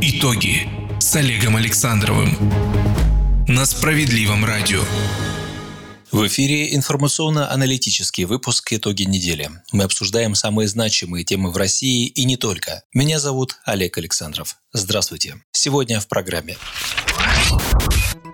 Итоги с Олегом Александровым на Справедливом радио. В эфире информационно-аналитический выпуск «Итоги недели». Мы обсуждаем самые значимые темы в России и не только. Меня зовут Олег Александров. Здравствуйте. Сегодня в программе.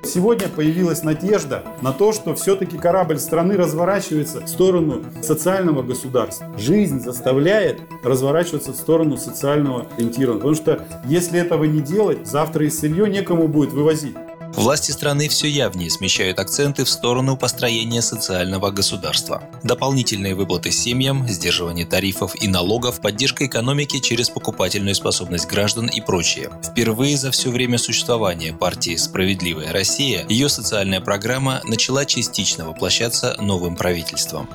Сегодня появилась надежда на то, что все-таки корабль страны разворачивается в сторону социального государства. Жизнь заставляет разворачиваться в сторону социального ориентирования. Потому что если этого не делать, завтра и сырье некому будет вывозить. Власти страны все явнее смещают акценты в сторону построения социального государства. Дополнительные выплаты семьям, сдерживание тарифов и налогов, поддержка экономики через покупательную способность граждан и прочее. Впервые за все время существования партии «Справедливая Россия» ее социальная программа начала частично воплощаться новым правительством.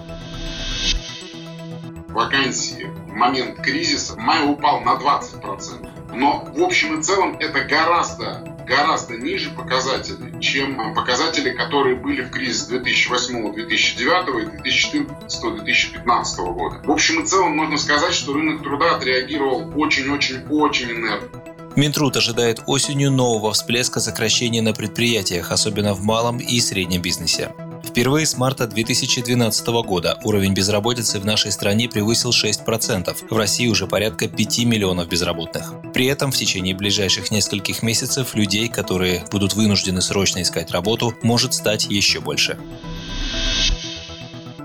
Вакансии в момент кризиса в мае упал на 20%. Но в общем и целом это гораздо гораздо ниже показателей, чем показатели, которые были в кризис 2008, 2009 и 2014-2015 года. В общем и целом можно сказать, что рынок труда отреагировал очень-очень-очень энергично. Минтруд ожидает осенью нового всплеска сокращений на предприятиях, особенно в малом и среднем бизнесе. Впервые с марта 2012 года уровень безработицы в нашей стране превысил 6%. В России уже порядка 5 миллионов безработных. При этом в течение ближайших нескольких месяцев людей, которые будут вынуждены срочно искать работу, может стать еще больше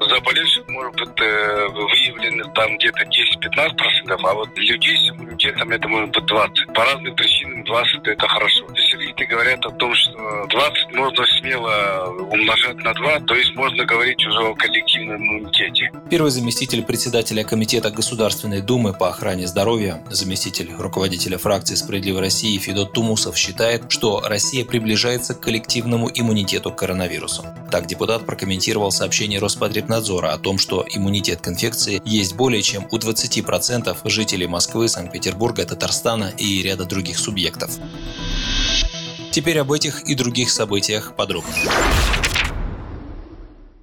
заболевших может быть э, выявлено там где-то 10-15%, а вот людей с иммунитетом это может быть 20. По разным причинам 20 это хорошо. Говорят о том, что 20 можно смело умножать на 2, то есть можно говорить уже о коллективном иммунитете. Первый заместитель председателя Комитета Государственной Думы по охране здоровья, заместитель руководителя фракции «Справедливой России» Федот Тумусов считает, что Россия приближается к коллективному иммунитету к коронавирусу. Так депутат прокомментировал сообщение Роспотребнадзора о том, что иммунитет к инфекции есть более чем у 20% жителей Москвы, Санкт-Петербурга, Татарстана и ряда других субъектов. Теперь об этих и других событиях подробнее.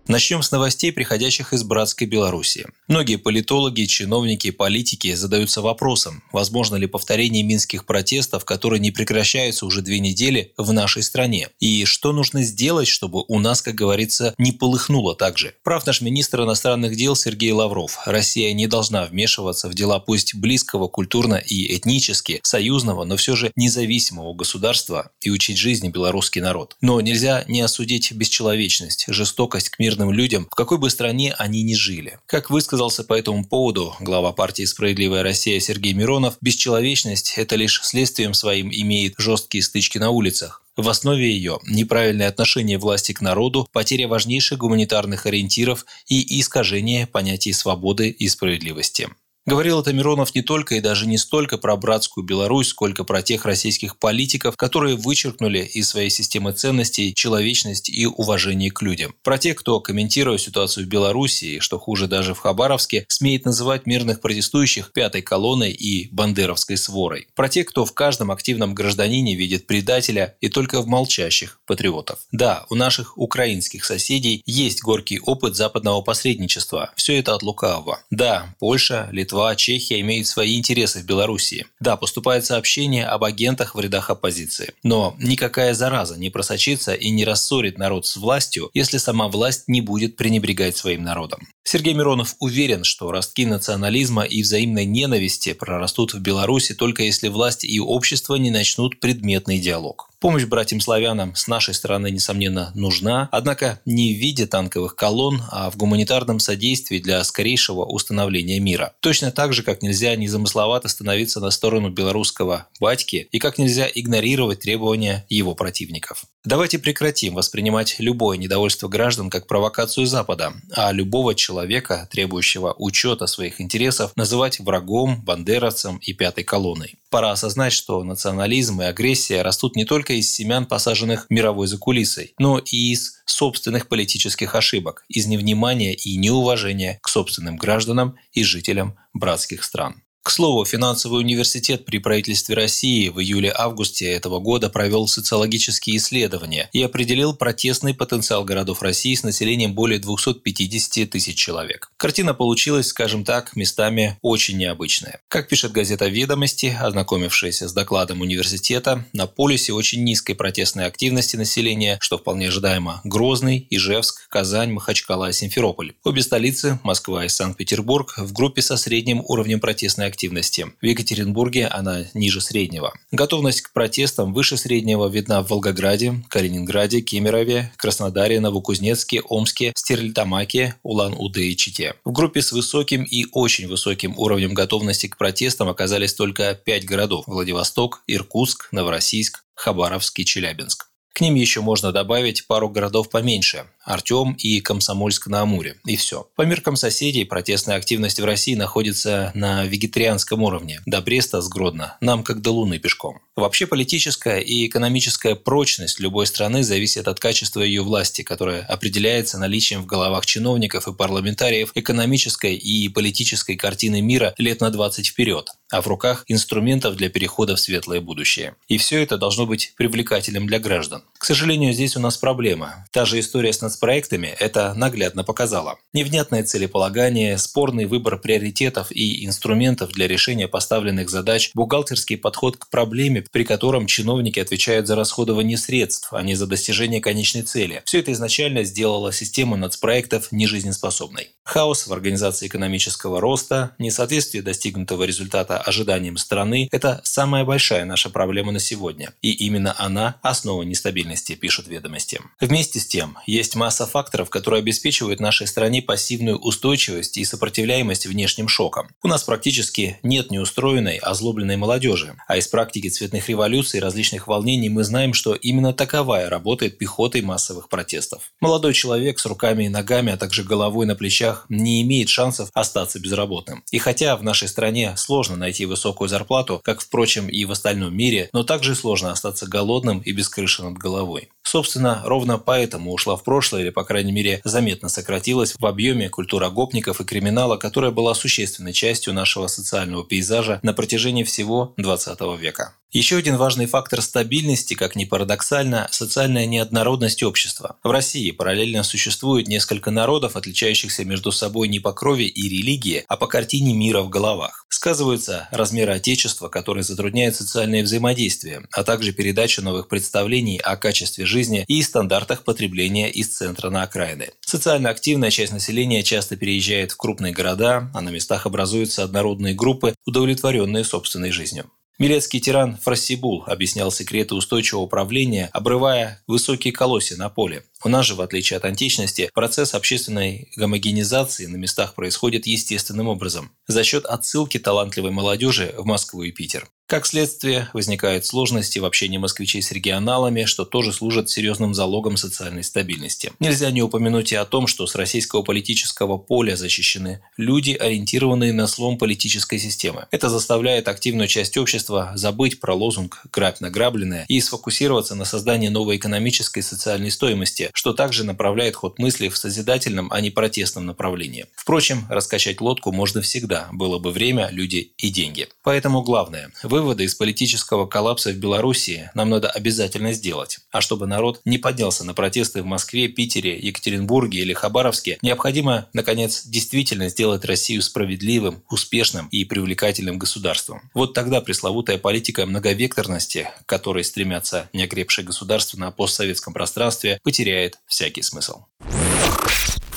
Начнем с новостей, приходящих из братской Беларуси. Многие политологи, чиновники политики задаются вопросом, возможно ли повторение минских протестов, которые не прекращаются уже две недели в нашей стране. И что нужно сделать, чтобы у нас, как говорится, не полыхнуло так же. Прав наш министр иностранных дел Сергей Лавров. Россия не должна вмешиваться в дела пусть близкого культурно и этнически, союзного, но все же независимого государства и учить жизни белорусский народ. Но нельзя не осудить бесчеловечность, жестокость к мирным мирным людям, в какой бы стране они ни жили. Как высказался по этому поводу глава партии «Справедливая Россия» Сергей Миронов, бесчеловечность – это лишь следствием своим имеет жесткие стычки на улицах. В основе ее неправильное отношение власти к народу, потеря важнейших гуманитарных ориентиров и искажение понятий свободы и справедливости. Говорил это Миронов не только и даже не столько про братскую Беларусь, сколько про тех российских политиков, которые вычеркнули из своей системы ценностей человечность и уважение к людям. Про тех, кто, комментируя ситуацию в Беларуси и, что хуже даже в Хабаровске, смеет называть мирных протестующих пятой колонной и бандеровской сворой. Про тех, кто в каждом активном гражданине видит предателя и только в молчащих патриотов. Да, у наших украинских соседей есть горький опыт западного посредничества. Все это от лукавого. Да, Польша, Литва, Литва, Чехия имеют свои интересы в Белоруссии. Да, поступает сообщение об агентах в рядах оппозиции. Но никакая зараза не просочится и не рассорит народ с властью, если сама власть не будет пренебрегать своим народом. Сергей Миронов уверен, что ростки национализма и взаимной ненависти прорастут в Беларуси только если власть и общество не начнут предметный диалог. Помощь братьям-славянам с нашей стороны, несомненно, нужна, однако не в виде танковых колонн, а в гуманитарном содействии для скорейшего установления мира. Точно так же, как нельзя незамысловато становиться на сторону белорусского батьки и как нельзя игнорировать требования его противников. Давайте прекратим воспринимать любое недовольство граждан как провокацию Запада, а любого человека, требующего учета своих интересов, называть врагом, бандеровцем и пятой колонной. Пора осознать, что национализм и агрессия растут не только из семян, посаженных мировой закулисой, но и из собственных политических ошибок, из невнимания и неуважения к собственным гражданам и жителям братских стран. К слову, финансовый университет при правительстве России в июле-августе этого года провел социологические исследования и определил протестный потенциал городов России с населением более 250 тысяч человек. Картина получилась, скажем так, местами очень необычная. Как пишет газета «Ведомости», ознакомившаяся с докладом университета, на полюсе очень низкой протестной активности населения, что вполне ожидаемо, Грозный, Ижевск, Казань, Махачкала и Симферополь. Обе столицы, Москва и Санкт-Петербург, в группе со средним уровнем протестной активности. В Екатеринбурге она ниже среднего. Готовность к протестам выше среднего видна в Волгограде, Калининграде, Кемерове, Краснодаре, Новокузнецке, Омске, Стерлитамаке, Улан-Удэ и Чите. В группе с высоким и очень высоким уровнем готовности к протестам оказались только пять городов – Владивосток, Иркутск, Новороссийск, Хабаровск и Челябинск. К ним еще можно добавить пару городов поменьше – Артем и Комсомольск-на-Амуре. И все. По меркам соседей, протестная активность в России находится на вегетарианском уровне. До Бреста с Гродно. Нам как до Луны пешком. Вообще политическая и экономическая прочность любой страны зависит от качества ее власти, которая определяется наличием в головах чиновников и парламентариев экономической и политической картины мира лет на 20 вперед, а в руках инструментов для перехода в светлое будущее. И все это должно быть привлекательным для граждан. К сожалению, здесь у нас проблема. Та же история с нацпроектами это наглядно показала. Невнятное целеполагание, спорный выбор приоритетов и инструментов для решения поставленных задач, бухгалтерский подход к проблеме, при котором чиновники отвечают за расходование средств, а не за достижение конечной цели. Все это изначально сделало систему нацпроектов нежизнеспособной. Хаос в организации экономического роста, несоответствие достигнутого результата ожиданиям страны – это самая большая наша проблема на сегодня. И именно она – основа нестабильности, пишут ведомости. Вместе с тем, есть масса факторов, которые обеспечивают нашей стране пассивную устойчивость и сопротивляемость внешним шокам. У нас практически нет неустроенной, озлобленной молодежи. А из практики цветных революций и различных волнений мы знаем, что именно таковая работает пехотой массовых протестов. Молодой человек с руками и ногами, а также головой на плечах не имеет шансов остаться безработным. И хотя в нашей стране сложно найти высокую зарплату, как, впрочем, и в остальном мире, но также сложно остаться голодным и без крыши над головой. Собственно, ровно поэтому ушла в прошлое, или, по крайней мере, заметно сократилась в объеме культура гопников и криминала, которая была существенной частью нашего социального пейзажа на протяжении всего 20 века. Еще один важный фактор стабильности, как ни парадоксально, социальная неоднородность общества. В России параллельно существует несколько народов, отличающихся между собой не по крови и религии, а по картине мира в головах. Сказываются размеры отечества, которые затрудняют социальное взаимодействие, а также передачу новых представлений о качестве жизни и стандартах потребления из центра на окраины. Социально активная часть населения часто переезжает в крупные города, а на местах образуются однородные группы, удовлетворенные собственной жизнью. Милецкий тиран Фрассибул объяснял секреты устойчивого управления, обрывая высокие колосья на поле. У нас же, в отличие от античности, процесс общественной гомогенизации на местах происходит естественным образом, за счет отсылки талантливой молодежи в Москву и Питер. Как следствие, возникают сложности в общении москвичей с регионалами, что тоже служит серьезным залогом социальной стабильности. Нельзя не упомянуть и о том, что с российского политического поля защищены люди, ориентированные на слом политической системы. Это заставляет активную часть общества забыть про лозунг «грабь награбленное» и сфокусироваться на создании новой экономической и социальной стоимости, что также направляет ход мысли в созидательном, а не протестном направлении. Впрочем, раскачать лодку можно всегда, было бы время, люди и деньги. Поэтому главное – вы Выводы из политического коллапса в Белоруссии нам надо обязательно сделать. А чтобы народ не поднялся на протесты в Москве, Питере, Екатеринбурге или Хабаровске, необходимо, наконец, действительно сделать Россию справедливым, успешным и привлекательным государством. Вот тогда пресловутая политика многовекторности, к которой стремятся неокрепшие государства на постсоветском пространстве, потеряет всякий смысл.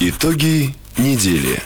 Итоги недели.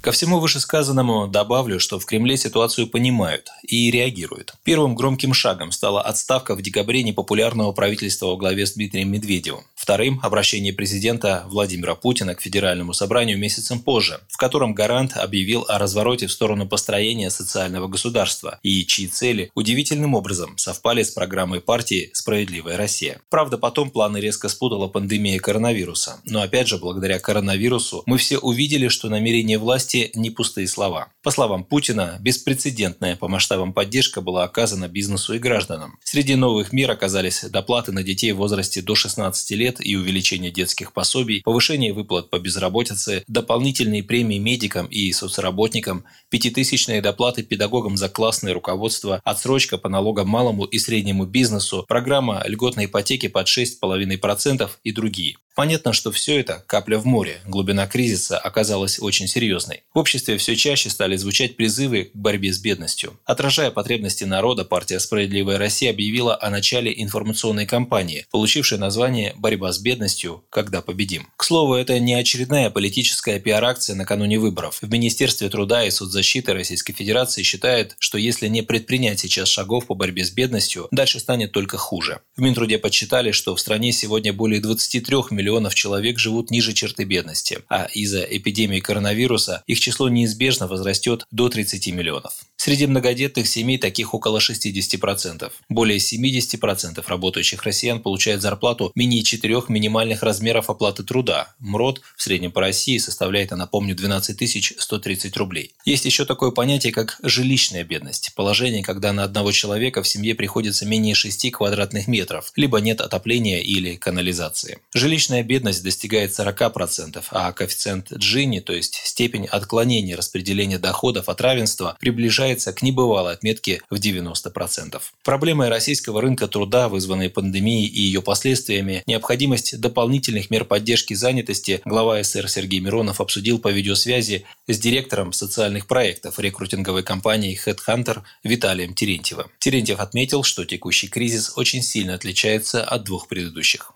Ко всему вышесказанному добавлю, что в Кремле ситуацию понимают и реагируют. Первым громким шагом стала отставка в декабре непопулярного правительства во главе с Дмитрием Медведевым. Вторым – обращение президента Владимира Путина к Федеральному собранию месяцем позже, в котором гарант объявил о развороте в сторону построения социального государства и чьи цели удивительным образом совпали с программой партии «Справедливая Россия». Правда, потом планы резко спутала пандемия коронавируса. Но опять же, благодаря коронавирусу мы все увидели, что намерения власти власти не пустые слова. По словам Путина, беспрецедентная по масштабам поддержка была оказана бизнесу и гражданам. Среди новых мер оказались доплаты на детей в возрасте до 16 лет и увеличение детских пособий, повышение выплат по безработице, дополнительные премии медикам и соцработникам, пятитысячные доплаты педагогам за классное руководство, отсрочка по налогам малому и среднему бизнесу, программа льготной ипотеки под 6,5% и другие. Понятно, что все это капля в море. Глубина кризиса оказалась очень серьезной. В обществе все чаще стали звучать призывы к борьбе с бедностью. Отражая потребности народа, партия «Справедливая Россия» объявила о начале информационной кампании, получившей название «Борьба с бедностью. Когда победим». К слову, это не очередная политическая пиар-акция накануне выборов. В Министерстве труда и соцзащиты Российской Федерации считают, что если не предпринять сейчас шагов по борьбе с бедностью, дальше станет только хуже. В Минтруде подсчитали, что в стране сегодня более 23 миллионов миллионов человек живут ниже черты бедности, а из-за эпидемии коронавируса их число неизбежно возрастет до 30 миллионов. Среди многодетных семей таких около 60%. Более 70% работающих россиян получают зарплату менее 4 минимальных размеров оплаты труда. МРОД в среднем по России составляет, напомню, 12 130 рублей. Есть еще такое понятие, как жилищная бедность. Положение, когда на одного человека в семье приходится менее 6 квадратных метров, либо нет отопления или канализации. Жилищная Социальная бедность достигает 40%, а коэффициент Джини, то есть степень отклонения распределения доходов от равенства, приближается к небывалой отметке в 90%. Проблемой российского рынка труда, вызванной пандемией и ее последствиями, необходимость дополнительных мер поддержки занятости, глава СР Сергей Миронов обсудил по видеосвязи с директором социальных проектов рекрутинговой компании Headhunter Виталием Терентьевым. Терентьев отметил, что текущий кризис очень сильно отличается от двух предыдущих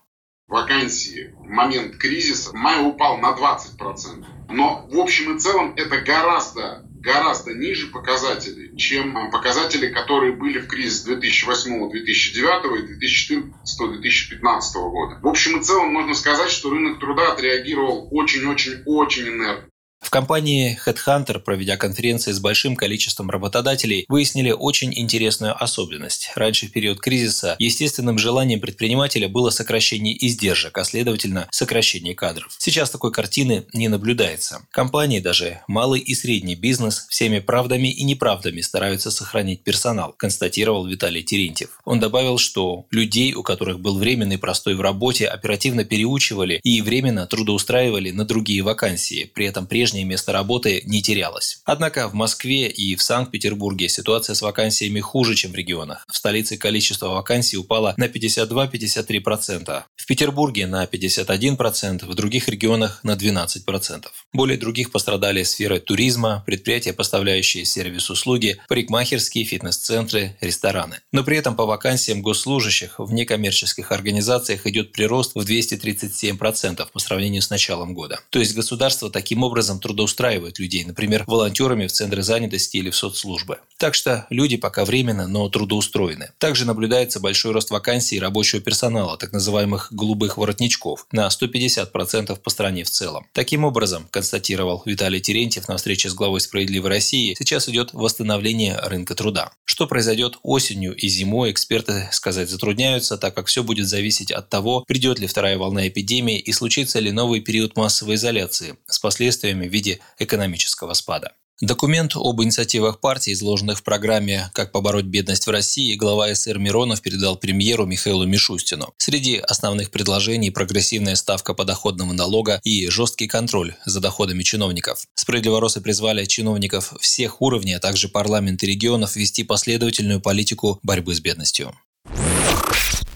вакансии в момент кризиса май упал на 20%. Но в общем и целом это гораздо гораздо ниже показателей, чем показатели, которые были в кризис 2008, 2009 и 2014-2015 года. В общем и целом можно сказать, что рынок труда отреагировал очень-очень-очень энергично. В компании Headhunter, проведя конференции с большим количеством работодателей, выяснили очень интересную особенность. Раньше, в период кризиса, естественным желанием предпринимателя было сокращение издержек, а следовательно, сокращение кадров. Сейчас такой картины не наблюдается. Компании, даже малый и средний бизнес, всеми правдами и неправдами стараются сохранить персонал, констатировал Виталий Терентьев. Он добавил, что людей, у которых был временный простой в работе, оперативно переучивали и временно трудоустраивали на другие вакансии. При этом прежде прежнее место работы не терялось. Однако в Москве и в Санкт-Петербурге ситуация с вакансиями хуже, чем в регионах. В столице количество вакансий упало на 52-53%, в Петербурге на 51%, в других регионах на 12%. Более других пострадали сферы туризма, предприятия, поставляющие сервис-услуги, парикмахерские, фитнес-центры, рестораны. Но при этом по вакансиям госслужащих в некоммерческих организациях идет прирост в 237% по сравнению с началом года. То есть государство таким образом трудоустраивают людей, например, волонтерами в центры занятости или в соцслужбы. Так что люди пока временно, но трудоустроены. Также наблюдается большой рост вакансий рабочего персонала, так называемых «голубых воротничков», на 150% по стране в целом. Таким образом, констатировал Виталий Терентьев на встрече с главой «Справедливой России», сейчас идет восстановление рынка труда. Что произойдет осенью и зимой, эксперты сказать затрудняются, так как все будет зависеть от того, придет ли вторая волна эпидемии и случится ли новый период массовой изоляции с последствиями виде экономического спада. Документ об инициативах партии, изложенных в программе «Как побороть бедность в России», глава СР Миронов передал премьеру Михаилу Мишустину. Среди основных предложений прогрессивная ставка подоходного налога и жесткий контроль за доходами чиновников. Справедливоросы призвали чиновников всех уровней, а также парламент и регионов вести последовательную политику борьбы с бедностью.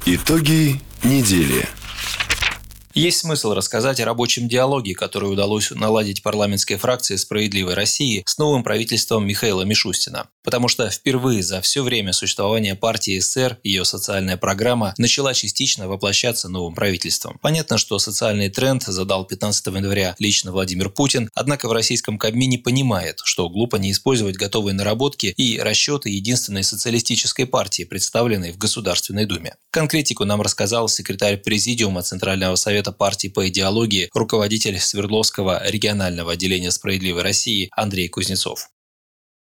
Итоги недели. Есть смысл рассказать о рабочем диалоге, который удалось наладить парламентской фракции «Справедливой России» с новым правительством Михаила Мишустина. Потому что впервые за все время существования партии СССР ее социальная программа начала частично воплощаться новым правительством. Понятно, что социальный тренд задал 15 января лично Владимир Путин, однако в российском Кабмине понимает, что глупо не использовать готовые наработки и расчеты единственной социалистической партии, представленной в Государственной Думе. Конкретику нам рассказал секретарь Президиума Центрального совета партии по идеологии, руководитель Свердловского регионального отделения «Справедливой России» Андрей Кузнецов.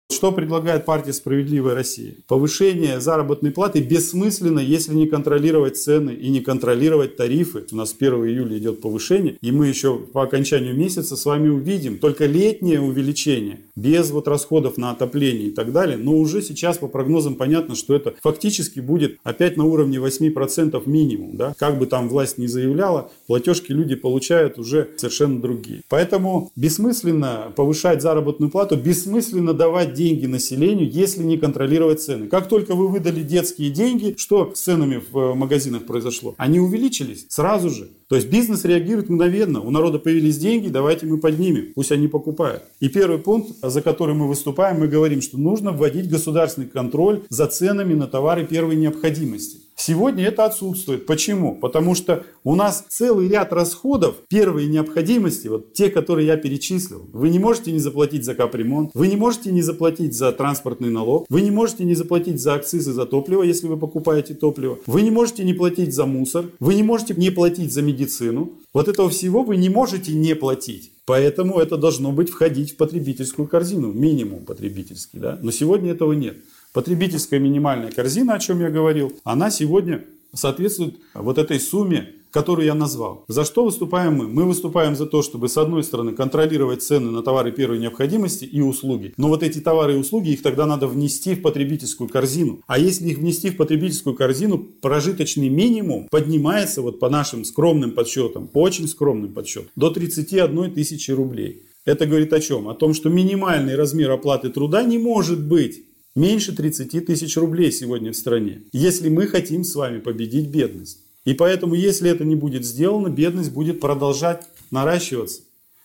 Что предлагает партия «Справедливая Россия»? Повышение заработной платы бессмысленно, если не контролировать цены и не контролировать тарифы. У нас 1 июля идет повышение, и мы еще по окончанию месяца с вами увидим только летнее увеличение, без вот расходов на отопление и так далее. Но уже сейчас по прогнозам понятно, что это фактически будет опять на уровне 8% минимум. Да? Как бы там власть не заявляла, платежки люди получают уже совершенно другие. Поэтому бессмысленно повышать заработную плату, бессмысленно давать деньги населению, если не контролировать цены. Как только вы выдали детские деньги, что с ценами в э, магазинах произошло? Они увеличились сразу же. То есть бизнес реагирует мгновенно. У народа появились деньги, давайте мы поднимем, пусть они покупают. И первый пункт, за который мы выступаем, мы говорим, что нужно вводить государственный контроль за ценами на товары первой необходимости. Сегодня это отсутствует. Почему? Потому что у нас целый ряд расходов первой необходимости, вот те, которые я перечислил. Вы не можете не заплатить за капремонт, вы не можете не заплатить за транспортный налог, вы не можете не заплатить за акцизы за топливо, если вы покупаете топливо, вы не можете не платить за мусор, вы не можете не платить за медицину. Вот этого всего вы не можете не платить. Поэтому это должно быть входить в потребительскую корзину, минимум потребительский. Да? Но сегодня этого нет. Потребительская минимальная корзина, о чем я говорил, она сегодня соответствует вот этой сумме, которую я назвал. За что выступаем мы? Мы выступаем за то, чтобы с одной стороны контролировать цены на товары первой необходимости и услуги. Но вот эти товары и услуги, их тогда надо внести в потребительскую корзину. А если их внести в потребительскую корзину, прожиточный минимум поднимается вот по нашим скромным подсчетам, очень скромным подсчетам, до 31 тысячи рублей. Это говорит о чем? О том, что минимальный размер оплаты труда не может быть меньше 30 тысяч рублей сегодня в стране, если мы хотим с вами победить бедность. И поэтому, если это не будет сделано, бедность будет продолжать наращиваться.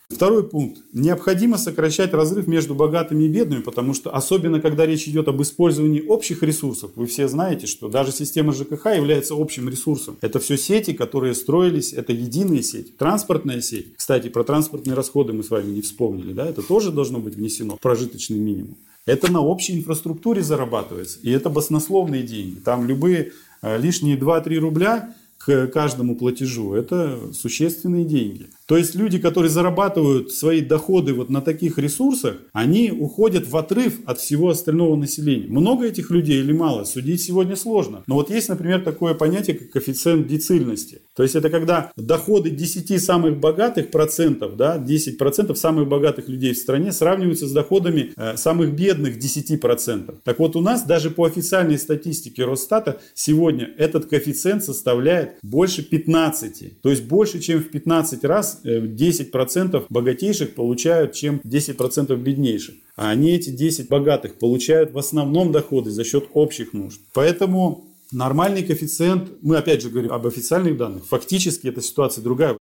Второй пункт. Необходимо сокращать разрыв между богатыми и бедными, потому что особенно когда речь идет об использовании общих ресурсов, вы все знаете, что даже система ЖКХ является общим ресурсом. Это все сети, которые строились, это единые сети. Транспортная сеть. Кстати, про транспортные расходы мы с вами не вспомнили, да? это тоже должно быть внесено в прожиточный минимум. Это на общей инфраструктуре зарабатывается. И это баснословные деньги. Там любые э, лишние 2-3 рубля к каждому платежу – это существенные деньги. То есть люди, которые зарабатывают свои доходы вот на таких ресурсах, они уходят в отрыв от всего остального населения. Много этих людей или мало, судить сегодня сложно. Но вот есть, например, такое понятие, как коэффициент децильности. То есть это когда доходы 10 самых богатых процентов, да, 10 процентов самых богатых людей в стране сравниваются с доходами э, самых бедных 10 процентов. Так вот у нас даже по официальной статистике Росстата сегодня этот коэффициент составляет больше 15. То есть больше, чем в 15 раз 10% э, богатейших получают, чем 10% беднейших. А они эти 10 богатых получают в основном доходы за счет общих нужд. Поэтому нормальный коэффициент, мы опять же говорим об официальных данных, фактически эта ситуация другая.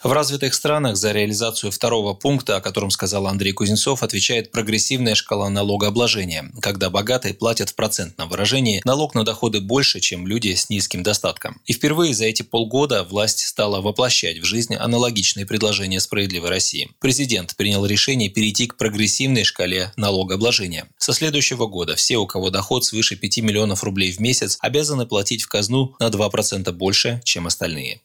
В развитых странах за реализацию второго пункта, о котором сказал Андрей Кузнецов, отвечает прогрессивная шкала налогообложения, когда богатые платят в процентном выражении налог на доходы больше, чем люди с низким достатком. И впервые за эти полгода власть стала воплощать в жизнь аналогичные предложения «Справедливой России». Президент принял решение перейти к прогрессивной шкале налогообложения. Со следующего года все, у кого доход свыше 5 миллионов рублей в месяц, обязаны платить в казну на 2% больше, чем остальные.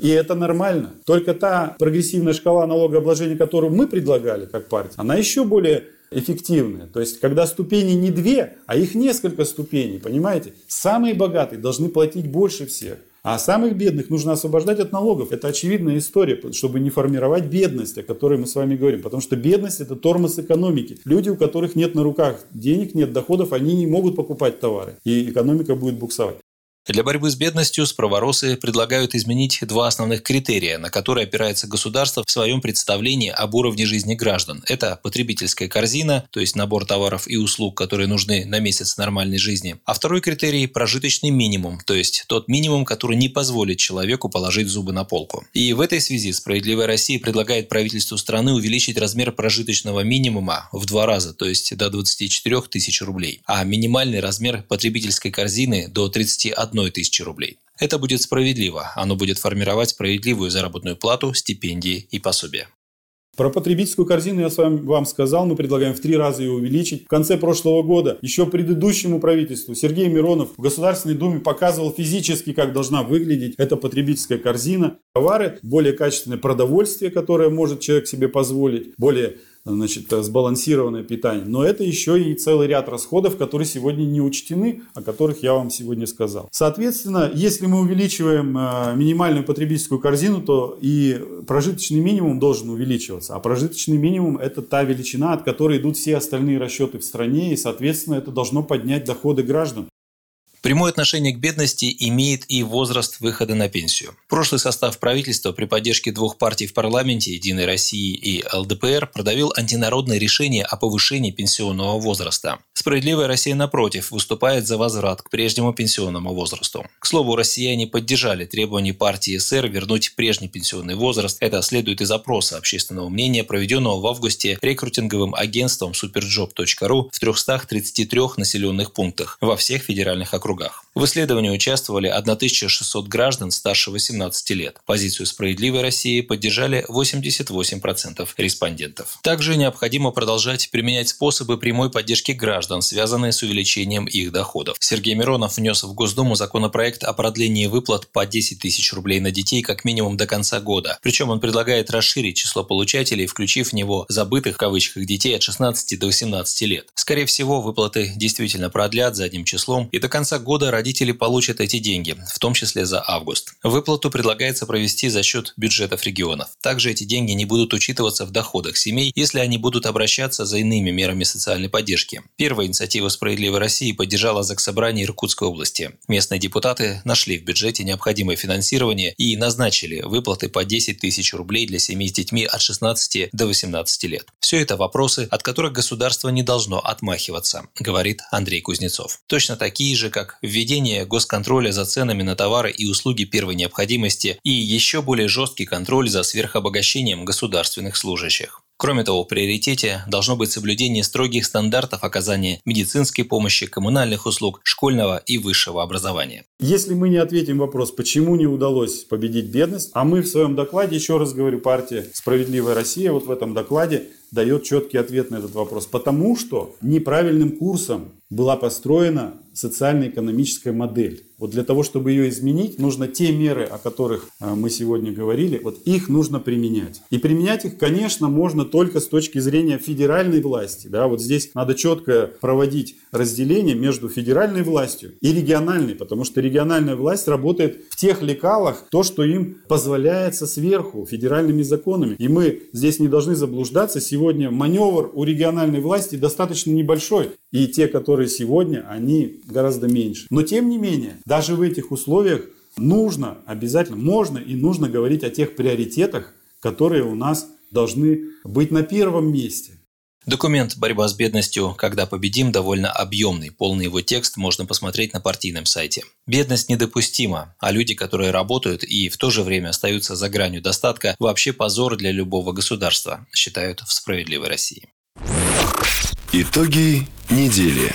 И это нормально. Только та прогрессивная шкала налогообложения, которую мы предлагали как партия, она еще более эффективная. То есть, когда ступени не две, а их несколько ступеней, понимаете? Самые богатые должны платить больше всех. А самых бедных нужно освобождать от налогов. Это очевидная история, чтобы не формировать бедность, о которой мы с вами говорим. Потому что бедность – это тормоз экономики. Люди, у которых нет на руках денег, нет доходов, они не могут покупать товары. И экономика будет буксовать. Для борьбы с бедностью справоросы предлагают изменить два основных критерия, на которые опирается государство в своем представлении об уровне жизни граждан. Это потребительская корзина, то есть набор товаров и услуг, которые нужны на месяц нормальной жизни. А второй критерий – прожиточный минимум, то есть тот минимум, который не позволит человеку положить зубы на полку. И в этой связи «Справедливая Россия» предлагает правительству страны увеличить размер прожиточного минимума в два раза, то есть до 24 тысяч рублей, а минимальный размер потребительской корзины до 31 одной тысячи рублей. Это будет справедливо. Оно будет формировать справедливую заработную плату, стипендии и пособия. Про потребительскую корзину я с вами вам сказал, мы предлагаем в три раза ее увеличить. В конце прошлого года еще предыдущему правительству Сергей Миронов в Государственной Думе показывал физически, как должна выглядеть эта потребительская корзина. Товары, более качественное продовольствие, которое может человек себе позволить, более значит, сбалансированное питание. Но это еще и целый ряд расходов, которые сегодня не учтены, о которых я вам сегодня сказал. Соответственно, если мы увеличиваем э, минимальную потребительскую корзину, то и прожиточный минимум должен увеличиваться. А прожиточный минимум – это та величина, от которой идут все остальные расчеты в стране, и, соответственно, это должно поднять доходы граждан. Прямое отношение к бедности имеет и возраст выхода на пенсию. Прошлый состав правительства при поддержке двух партий в парламенте «Единой России» и ЛДПР продавил антинародное решение о повышении пенсионного возраста. «Справедливая Россия», напротив, выступает за возврат к прежнему пенсионному возрасту. К слову, россияне поддержали требования партии СР вернуть прежний пенсионный возраст. Это следует из опроса общественного мнения, проведенного в августе рекрутинговым агентством superjob.ru в 333 населенных пунктах во всех федеральных округах округах. В исследовании участвовали 1600 граждан старше 18 лет. Позицию «Справедливой России» поддержали 88% респондентов. Также необходимо продолжать применять способы прямой поддержки граждан, связанные с увеличением их доходов. Сергей Миронов внес в Госдуму законопроект о продлении выплат по 10 тысяч рублей на детей как минимум до конца года. Причем он предлагает расширить число получателей, включив в него «забытых» в кавычках детей от 16 до 18 лет. Скорее всего, выплаты действительно продлят задним числом, и до конца года родители получат эти деньги, в том числе за август. Выплату предлагается провести за счет бюджетов регионов. Также эти деньги не будут учитываться в доходах семей, если они будут обращаться за иными мерами социальной поддержки. Первая инициатива «Справедливой России» поддержала Заксобрание Иркутской области. Местные депутаты нашли в бюджете необходимое финансирование и назначили выплаты по 10 тысяч рублей для семей с детьми от 16 до 18 лет. Все это вопросы, от которых государство не должно отмахиваться, говорит Андрей Кузнецов. Точно такие же, как введение госконтроля за ценами на товары и услуги первой необходимости и еще более жесткий контроль за сверхобогащением государственных служащих. Кроме того, в приоритете должно быть соблюдение строгих стандартов оказания медицинской помощи, коммунальных услуг, школьного и высшего образования. Если мы не ответим вопрос, почему не удалось победить бедность, а мы в своем докладе, еще раз говорю, партия «Справедливая Россия» вот в этом докладе дает четкий ответ на этот вопрос. Потому что неправильным курсом была построена социально-экономическая модель. Вот для того, чтобы ее изменить, нужно те меры, о которых а, мы сегодня говорили, вот их нужно применять. И применять их, конечно, можно только с точки зрения федеральной власти. Да? Вот здесь надо четко проводить разделение между федеральной властью и региональной, потому что региональная власть работает в тех лекалах, то, что им позволяется сверху, федеральными законами. И мы здесь не должны заблуждаться. Сегодня маневр у региональной власти достаточно небольшой. И те, которые сегодня, они гораздо меньше. Но тем не менее, даже в этих условиях нужно обязательно, можно и нужно говорить о тех приоритетах, которые у нас должны быть на первом месте. Документ «Борьба с бедностью. Когда победим» довольно объемный. Полный его текст можно посмотреть на партийном сайте. Бедность недопустима, а люди, которые работают и в то же время остаются за гранью достатка, вообще позор для любого государства, считают в «Справедливой России». Итоги недели.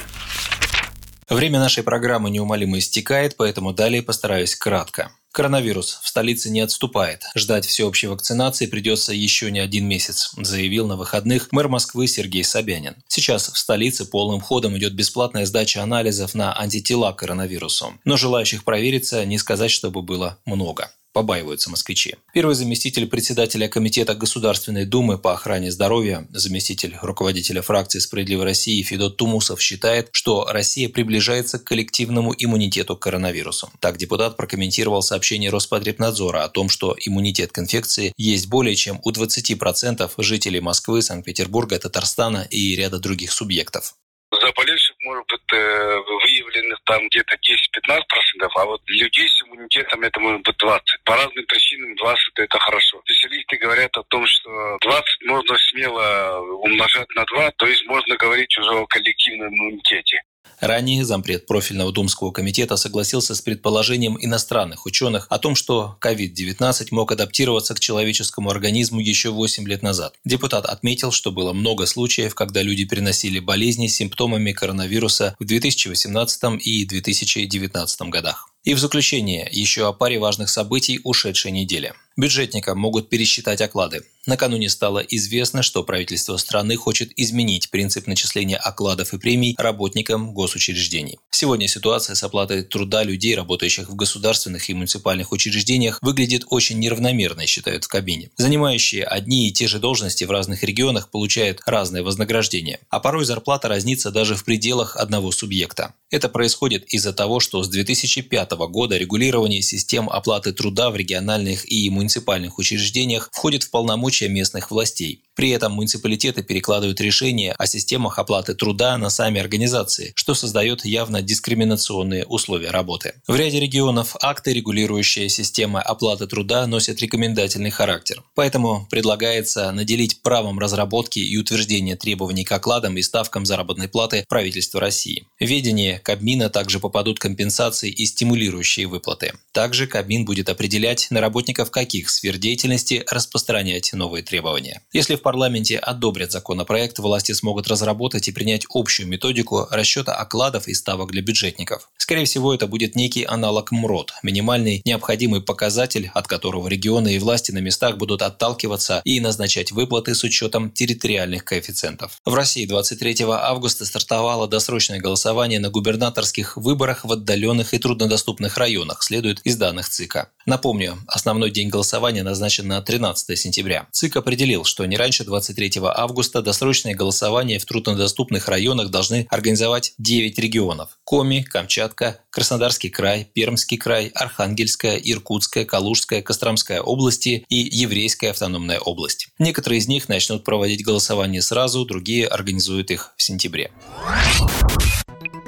Время нашей программы неумолимо истекает, поэтому далее постараюсь кратко. Коронавирус в столице не отступает. Ждать всеобщей вакцинации придется еще не один месяц, заявил на выходных мэр Москвы Сергей Собянин. Сейчас в столице полным ходом идет бесплатная сдача анализов на антитела к коронавирусу. Но желающих провериться не сказать, чтобы было много побаиваются москвичи. Первый заместитель председателя Комитета Государственной Думы по охране здоровья, заместитель руководителя фракции «Справедливой России» Федот Тумусов считает, что Россия приближается к коллективному иммунитету к коронавирусу. Так депутат прокомментировал сообщение Роспотребнадзора о том, что иммунитет к инфекции есть более чем у 20% жителей Москвы, Санкт-Петербурга, Татарстана и ряда других субъектов. Заболевших может быть э, выявленных там где-то 10-15%, а вот людей с иммунитетом это может быть 20. По разным причинам 20 это хорошо. Специалисты говорят о том, что 20 можно смело умножать на 2, то есть можно говорить уже о коллективном иммунитете. Ранее зампред профильного Думского комитета согласился с предположением иностранных ученых о том, что COVID-19 мог адаптироваться к человеческому организму еще 8 лет назад. Депутат отметил, что было много случаев, когда люди переносили болезни с симптомами коронавируса в 2018 и 2019 годах. И в заключение еще о паре важных событий ушедшей недели. Бюджетникам могут пересчитать оклады. Накануне стало известно, что правительство страны хочет изменить принцип начисления окладов и премий работникам госучреждений. Сегодня ситуация с оплатой труда людей, работающих в государственных и муниципальных учреждениях, выглядит очень неравномерной, считают в кабине. Занимающие одни и те же должности в разных регионах получают разное вознаграждение, а порой зарплата разнится даже в пределах одного субъекта. Это происходит из-за того, что с 2005 года регулирование систем оплаты труда в региональных и муниципальных учреждениях входит в полномочия местных властей. При этом муниципалитеты перекладывают решения о системах оплаты труда на сами организации, что создает явно дискриминационные условия работы. В ряде регионов акты, регулирующие системы оплаты труда, носят рекомендательный характер. Поэтому предлагается наделить правом разработки и утверждения требований к окладам и ставкам заработной платы правительства России. В ведение Кабмина также попадут компенсации и стимулирующие выплаты. Также Кабмин будет определять, на работников каких сфер деятельности распространять новые требования. Если в парламенте одобрят законопроект, власти смогут разработать и принять общую методику расчета окладов и ставок для бюджетников. Скорее всего, это будет некий аналог МРОД – минимальный необходимый показатель, от которого регионы и власти на местах будут отталкиваться и назначать выплаты с учетом территориальных коэффициентов. В России 23 августа стартовало досрочное голосование на губернаторских выборах в отдаленных и труднодоступных районах, следует из данных ЦИКа. Напомню, основной день голосования назначен на 13 сентября. ЦИК определил, что не раньше раньше 23 августа досрочное голосование в труднодоступных районах должны организовать 9 регионов. Коми, Камчатка, Краснодарский край, Пермский край, Архангельская, Иркутская, Калужская, Костромская области и Еврейская автономная область. Некоторые из них начнут проводить голосование сразу, другие организуют их в сентябре.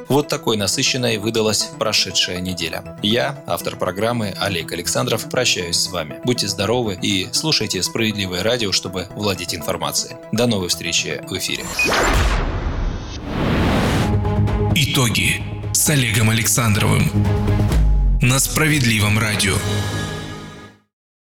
Вот такой насыщенной выдалась прошедшая неделя. Я, автор программы Олег Александров, прощаюсь с вами. Будьте здоровы и слушайте «Справедливое радио», чтобы владеть информацией. До новой встречи в эфире. Итоги с Олегом Александровым на Справедливом радио.